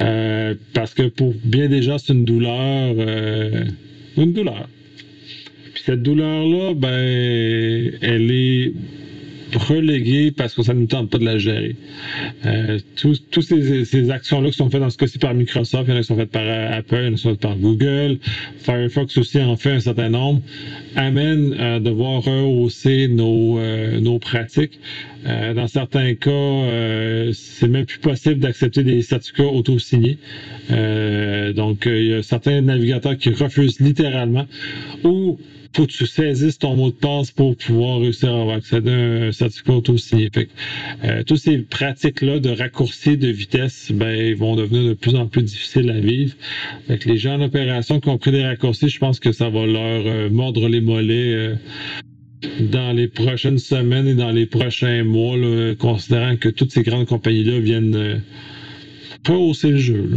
Euh, parce que pour bien déjà, c'est une douleur. Euh, une douleur. Puis cette douleur-là, ben, elle est reléguée parce que ça ne nous tente pas de la gérer. Euh, Toutes ces, actions-là qui sont faites dans ce cas-ci par Microsoft, il y en a qui sont faites par Apple, il y en a qui sont faites par Google, Firefox aussi en fait un certain nombre, amènent à devoir rehausser nos, nos pratiques. Euh, dans certains cas, euh, c'est même plus possible d'accepter des certificats auto-signés. Euh, donc, il y a certains navigateurs qui refusent littéralement ou faut que tu saisisses ton mot de passe pour pouvoir réussir à avoir accès à un certificat auto-signé. Fait euh, toutes ces pratiques-là de raccourci de vitesse, ben, vont devenir de plus en plus difficiles à vivre. Les gens en opération qui ont pris des raccourcis, je pense que ça va leur mordre les mollets dans les prochaines semaines et dans les prochains mois, considérant que toutes ces grandes compagnies-là viennent euh, rehausser le jeu.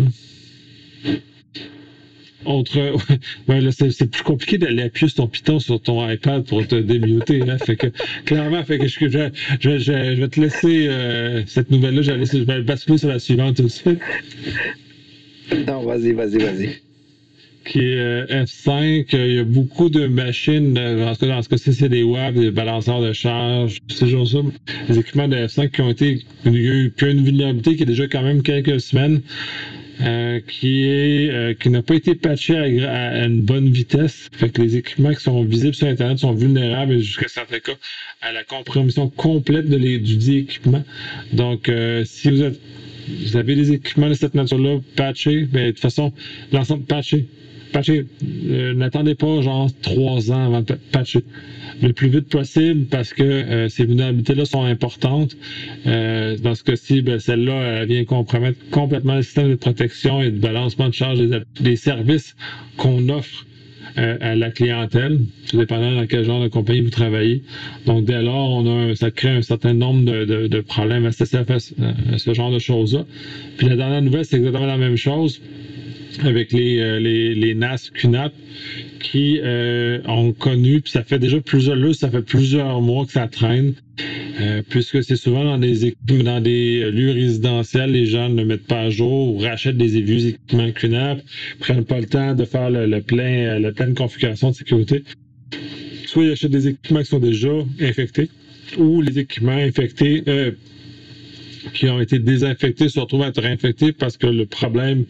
Autre, c'est, plus compliqué d'aller appuyer sur ton piton sur ton iPad pour te démuter. Hein. fait que, clairement, fait que je, vais te laisser euh, cette nouvelle-là. Je vais, je vais basculer sur la suivante aussi. Non, vas-y, vas-y, vas-y qui est euh, F5. Il y a beaucoup de machines, dans ce cas, ci c'est des web, des balanceurs de charge, ces choses-là, des équipements de F5 qui ont été, il y a eu une vulnérabilité qui est déjà quand même quelques semaines. Euh, qui est euh, qui n'a pas été patché à, une bonne vitesse. Fait que les équipements qui sont visibles sur Internet sont vulnérables jusqu'à certains cas à la compromission complète de les, du dit équipement. Donc, si vous êtes vous avez des équipements de cette nature-là patchés, ben, de toute façon, l'ensemble patché patcher. Euh, n'attendez pas genre trois ans avant de patcher. Le plus vite possible parce que euh, ces vulnérabilités-là sont importantes. Euh, dans ce cas-ci, ben, celle-là elle vient compromettre complètement le système de protection et de balancement de charge des, services qu'on offre à la clientèle, tout dépendant dans quel genre de compagnie vous travaillez. Donc, dès lors, ça crée un certain nombre de, problèmes associés à, ce genre de choses-là. Puis la dernière nouvelle, c'est exactement la même chose avec les, euh, les, les, NAS QNAP qui euh, ont connu, puis ça fait déjà plusieurs là, ça fait plusieurs mois que ça traîne, euh, puisque c'est souvent dans des dans des lieux résidentiels, les gens ne mettent pas à jour ou rachètent des vieux équipements QNAP, prennent pas le temps de faire le, plein la pleine configuration de sécurité. Soit ils achètent des équipements qui sont déjà infectés, où les équipements infectés, qui ont été désinfectés se retrouvent à être réinfectés parce que le problème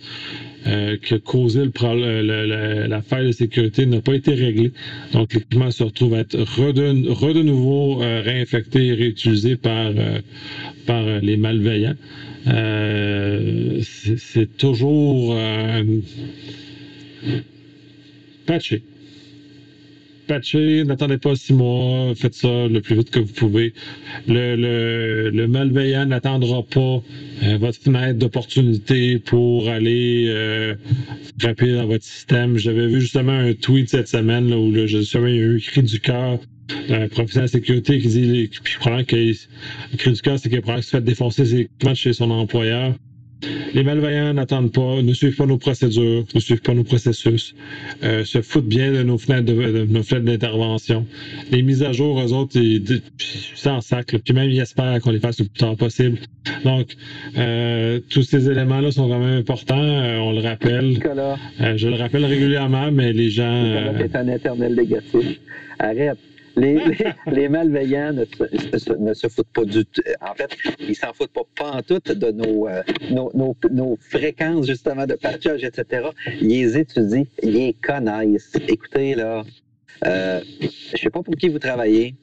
euh, qui a causé le, la faille de sécurité n'a pas été réglé. Donc, l'équipement se retrouve à être re de, nouveau euh, réinfecté et réutilisé par, euh, par les malveillants. C'est toujours patché patcher, n'attendez pas six mois, faites ça le plus vite que vous pouvez. Le, le, malveillant n'attendra pas euh, votre fenêtre d'opportunité pour aller euh, frapper dans votre système. J'avais vu justement un tweet cette semaine là, où là, justement, il y a eu un cri du cœur d'un professionnel de sécurité qui dit, puis probablement que le cri du cœur, c'est qu'il a se fait défoncer ses chez son employeur. Les malveillants n'attendent pas, ne suivent pas nos procédures, ne suivent pas nos processus, euh, se foutent bien de nos fenêtres de, nos fenêtres d'intervention. Les mises à jour, eux autres, ils, en sac, puis même ils espèrent qu'on les fasse le plus tard possible. Donc, euh, tous ces éléments-là sont quand même importants. Euh, on le rappelle. je le rappelle régulièrement, mais les gens. C'est un éternel négatif. Arrête. Les, les, malveillants ne se, ne se, foutent pas du tout. En fait, ils s'en foutent pas, pas en tout de nos, euh, nos, nos, nos, fréquences, justement, de patchage, etc. Ils les étudient, ils les connaissent. Écoutez, là, euh, je sais pas pour qui vous travaillez.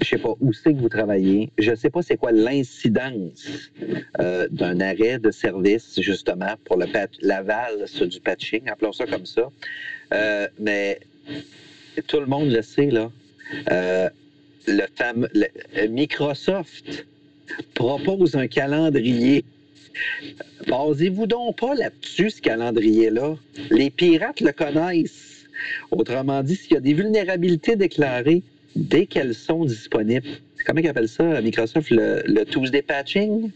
Je sais pas où c'est que vous travaillez. Je sais pas c'est quoi l'incidence euh, d'un arrêt de service, justement, pour le l'aval du patching, appelons ça comme ça. Euh, mais tout le monde le sait, là. Euh, le fameux Microsoft propose un calendrier. Basez-vous donc pas là-dessus, ce calendrier-là. Les pirates le connaissent. Autrement dit, s'il y a des vulnérabilités déclarées, dès qu'elles sont disponibles, comment ils appellent ça, Microsoft, le, le Tuesday patching?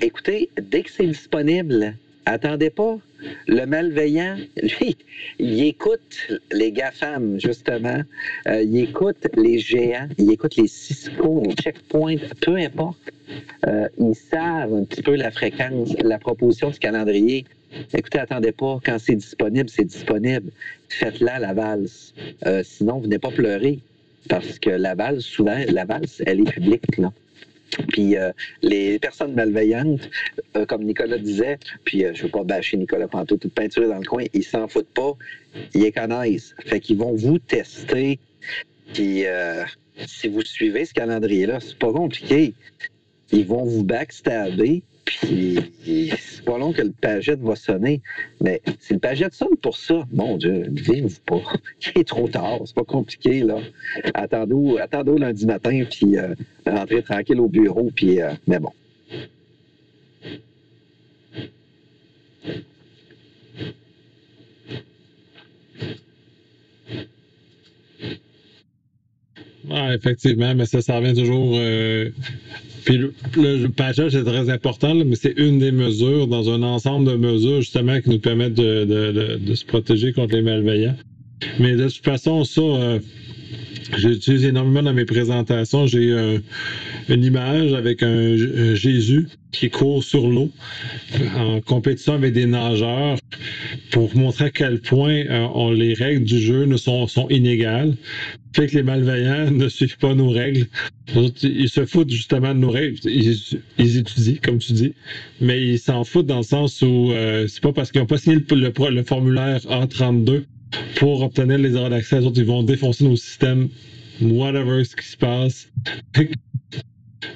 Écoutez, dès que c'est disponible, attendez pas. Le malveillant, lui, il écoute les GAFAM, justement. Euh, il écoute les géants, il écoute les Cisco, les checkpoints, peu importe. Euh, ils savent un petit peu la fréquence, la proposition du calendrier. Écoutez, attendez pas, quand c'est disponible, c'est disponible. Faites-la la valse. Euh, sinon, venez pas pleurer. Parce que la valse, souvent, la valse, elle est publique, là. Puis euh, les personnes malveillantes, euh, comme Nicolas disait, puis euh, je veux pas bâcher Nicolas Panto, toute peinture dans le coin, ils s'en foutent pas, ils les connaissent. Fait qu'ils vont vous tester. Puis si vous suivez ce calendrier-là, c'est pas compliqué. Ils vont vous backstabber, puis pas long que le pagette va sonner. Mais si le pagette sonne pour ça, mon Dieu, vive pas. Il est trop tard, c'est pas compliqué, là. Attendez lundi matin, puis euh, rentrez tranquille au bureau, puis euh, mais bon. Effectivement, mais ça, ça revient toujours euh, puis le, le patchage est très important, mais c'est une des mesures dans un ensemble de mesures justement qui nous permettent de, se protéger contre les malveillants. Mais de toute façon, ça, euh, j'utilise énormément dans mes présentations. J'ai euh, une image avec un, Jésus qui court sur l'eau en compétition avec des nageurs pour montrer à quel point euh, les règles du jeu ne sont inégales. Fait que les malveillants ne suivent pas nos règles. Ils se foutent justement de nos règles. Ils, étudient, comme tu dis, mais ils s'en foutent dans le sens où euh, c'est pas parce qu'ils n'ont pas signé le, formulaire A32 pour obtenir les heures d'accès. Ils vont défoncer nos systèmes, whatever ce qui se passe.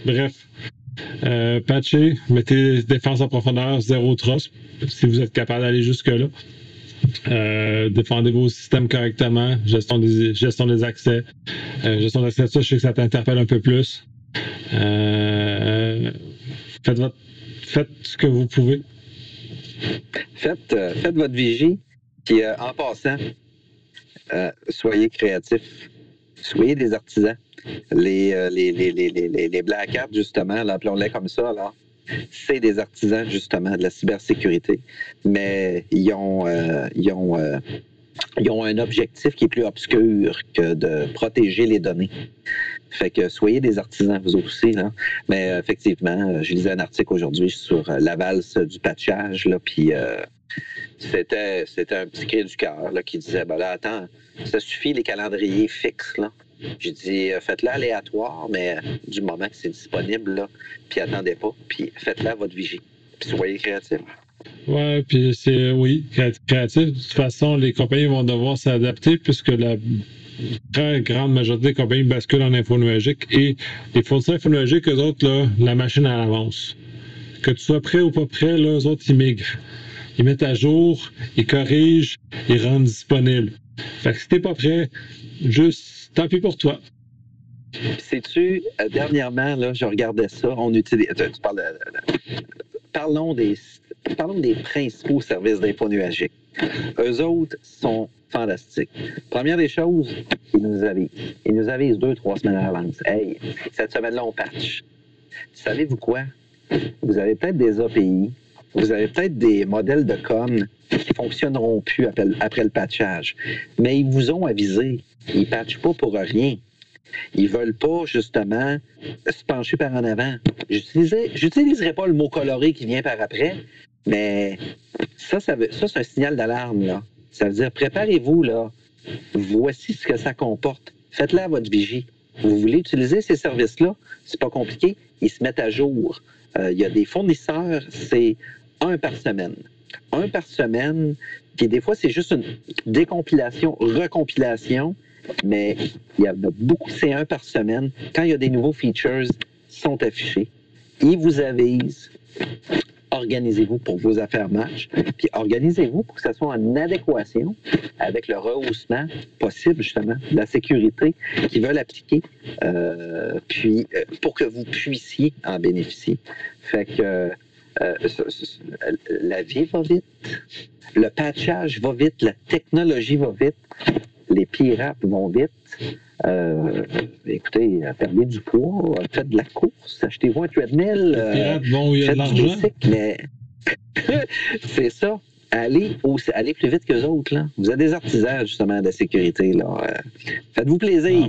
Bref, euh, patchez, mettez défense en profondeur, zéro trust, si vous êtes capable d'aller jusque-là. Euh, défendez vos systèmes correctement, gestion des, gestion des accès. Euh, gestion des accès, ça, je sais que ça t'interpelle un peu plus. Euh, faites, faites ce que vous pouvez. Faites, euh, faites votre vigie, puis en passant, soyez créatifs, soyez des artisans. Les, les, les, les, les, Black Hats, justement, appelons-les comme ça, là c'est des artisans justement de la cybersécurité, mais ils ont, euh, ils ont, euh, ils ont un objectif qui est plus obscur que de protéger les données. Fait que soyez des artisans vous aussi. Là. Mais euh, effectivement, je lisais un article aujourd'hui sur la valse du patchage, là, puis c'était, c'était un petit cri du cœur qui disait ben là, attends, ça suffit les calendriers fixes. Là. J'ai dit, euh, faites-le aléatoire, mais du moment que c'est disponible, là, puis attendez pas, puis faites-le à votre vigie. Puis soyez créatif. Ouais, puis c'est, oui, créatif. De toute façon, les compagnies vont devoir s'adapter puisque la très grande majorité des compagnies basculent en info nuagique et les fournisseurs infonuagiques, eux autres, là, la machine à l'avance. Que tu sois prêt ou pas prêt, là, eux autres, ils migrent. Ils mettent à jour, ils corrigent, ils rendent disponible. Fait que si t'es pas prêt, juste, tant pis pour toi. Sais-tu, euh, dernièrement, là, je regardais ça, on utilise, tu parles parlons des, parlons des principaux services d'info nuagique. Eux autres sont fantastiques. Première des choses, ils nous avisent. Ils nous avisent deux, trois semaines à l'avance. Hey, cette semaine-là, on patch. Savez-vous quoi? Vous avez peut-être des API, vous avez peut-être des modèles de com qui fonctionneront plus après le patchage, mais ils vous ont avisé. Ils ne patchent pas pour rien. Ils veulent pas, justement, se pencher par en avant. J'utiliserai pas le mot coloré qui vient par après, mais ça, ça, ça c'est un signal d'alarme, là. Ça veut dire, préparez-vous, là. Voici ce que ça comporte. Faites-le à votre vigie. Vous voulez utiliser ces services-là? C'est pas compliqué. Ils se mettent à jour. Euh, il y a des fournisseurs, c'est un par semaine. Un par semaine, puis des fois, c'est juste une décompilation, recompilation, mais il y a beaucoup, c'est un par semaine. Quand il y a des nouveaux features, sont affichés. Ils vous avisent organisez-vous pour vos affaires match, puis organisez-vous pour que ça soit en adéquation avec le rehaussement possible, justement, de la sécurité qu'ils veulent appliquer, euh, puis euh, pour que vous puissiez en bénéficier. Fait que euh, la vie va vite, le patchage va vite, la technologie va vite, les pirates vont vite. Euh, écoutez, perdez du poids, faites de la course, achetez-vous un treadmill. Les pirates vont où il y a de l'argent? Mais c'est ça. Allez, allez plus vite que les autres. Là. Vous êtes des artisans, justement, de la sécurité. Là. Euh, faites-vous plaisir.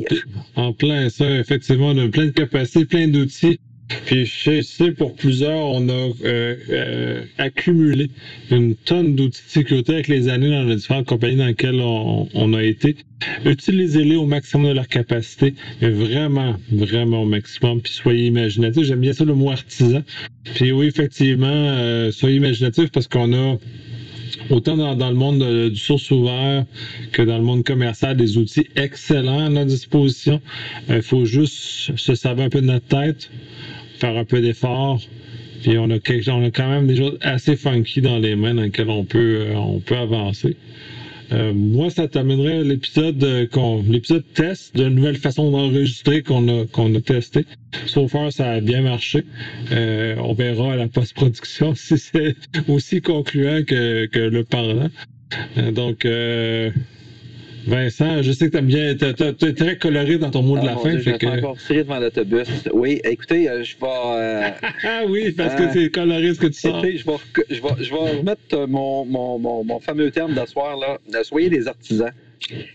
En, en, plein ça, effectivement, on a plein de capacités, plein d'outils. Puis je sais, pour plusieurs, on a euh, euh, accumulé une tonne d'outils de sécurité avec les années dans les différentes compagnies dans lesquelles on, a été. Utilisez-les au maximum de leur capacité, mais vraiment, vraiment au maximum. Puis soyez imaginatifs. J'aime bien ça le mot artisan. Puis oui, effectivement, euh, soyez imaginatifs parce qu'on a autant dans, le monde du source ouvert que dans le monde commercial, des outils excellents à notre disposition. Il faut juste se servir un peu de notre tête, faire un peu d'effort. Puis on a, quand même des choses assez funky dans les mains dans lesquelles on peut, euh, on peut avancer. Euh, moi, ça t'amènerait l'épisode euh, l'épisode test d'une nouvelle façon d'enregistrer qu'on a qu'on a testé. So ça a bien marché. on verra à la post-production si c'est aussi concluant que, que le parlant. donc Vincent, je sais que tu bien, tu es très coloré dans ton mot de la ah, fin. Dieu, je vais encore tirer devant l'autobus. Oui, écoutez, euh, je vais. Euh, ah oui, parce que c'est coloré ce que tu sens. Je vais, je, vais, je vais remettre euh, mon, mon, mon, mon fameux terme d'asseoir, là. Soyez des artisans.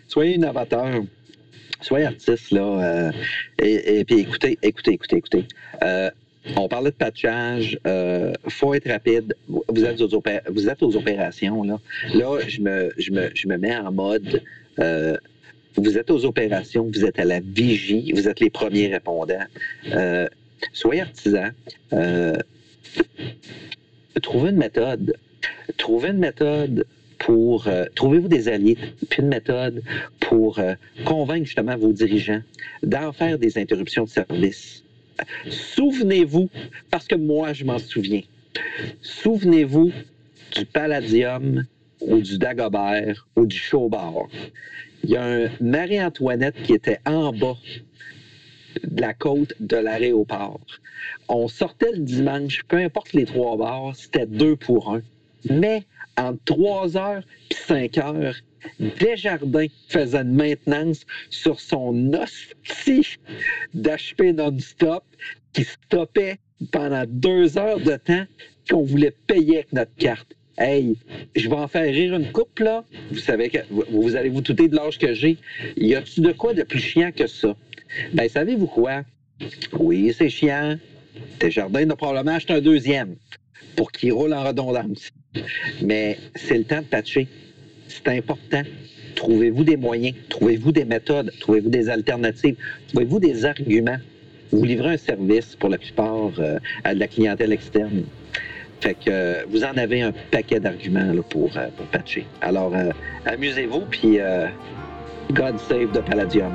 Soyez innovateurs. Soyez artistes, là. et, et, puis écoutez, écoutez, écoutez, écoutez. On parlait de patchage, il faut être rapide. Vous êtes, aux vous êtes aux opérations. Là, là je, me, je, me, je me mets en mode euh, vous êtes aux opérations, vous êtes à la vigie, vous êtes les premiers répondants. Euh, soyez artisans. Euh, trouvez une méthode. Trouvez une méthode pour trouvez-vous des alliés, puis une méthode pour convaincre justement vos dirigeants d'en faire des interruptions de service. Souvenez-vous, parce que moi je m'en souviens, souvenez-vous du Palladium ou du Dagobert ou du Chaubard. Il y a un Marie-Antoinette qui était en bas de la côte de l'aéroport. On sortait le dimanche, peu importe les trois bars, c'était deux pour un. Mais entre trois heures et cinq heures, Desjardins faisait une maintenance sur son hostie d'HP non-stop qui stoppait pendant deux heures de temps qu'on voulait payer avec notre carte. Hey, je vais en faire rire une couple, là. Vous savez que vous allez vous douter de l'âge que j'ai. Y a-tu de quoi de plus chiant que ça? Ben, savez-vous quoi? Oui, c'est chiant. Desjardins a probablement acheté un deuxième pour qu'il roule en redondance. Mais c'est le temps de patcher. C'est important. trouvez-vous des moyens, trouvez-vous des méthodes, trouvez-vous des alternatives, trouvez-vous des arguments? Vous livrez un service pour la plupart euh, à de la clientèle externe. Fait que euh, vous en avez un paquet d'arguments pour, euh, pour patcher. Alors, euh, amusez-vous, puis God save the Palladium.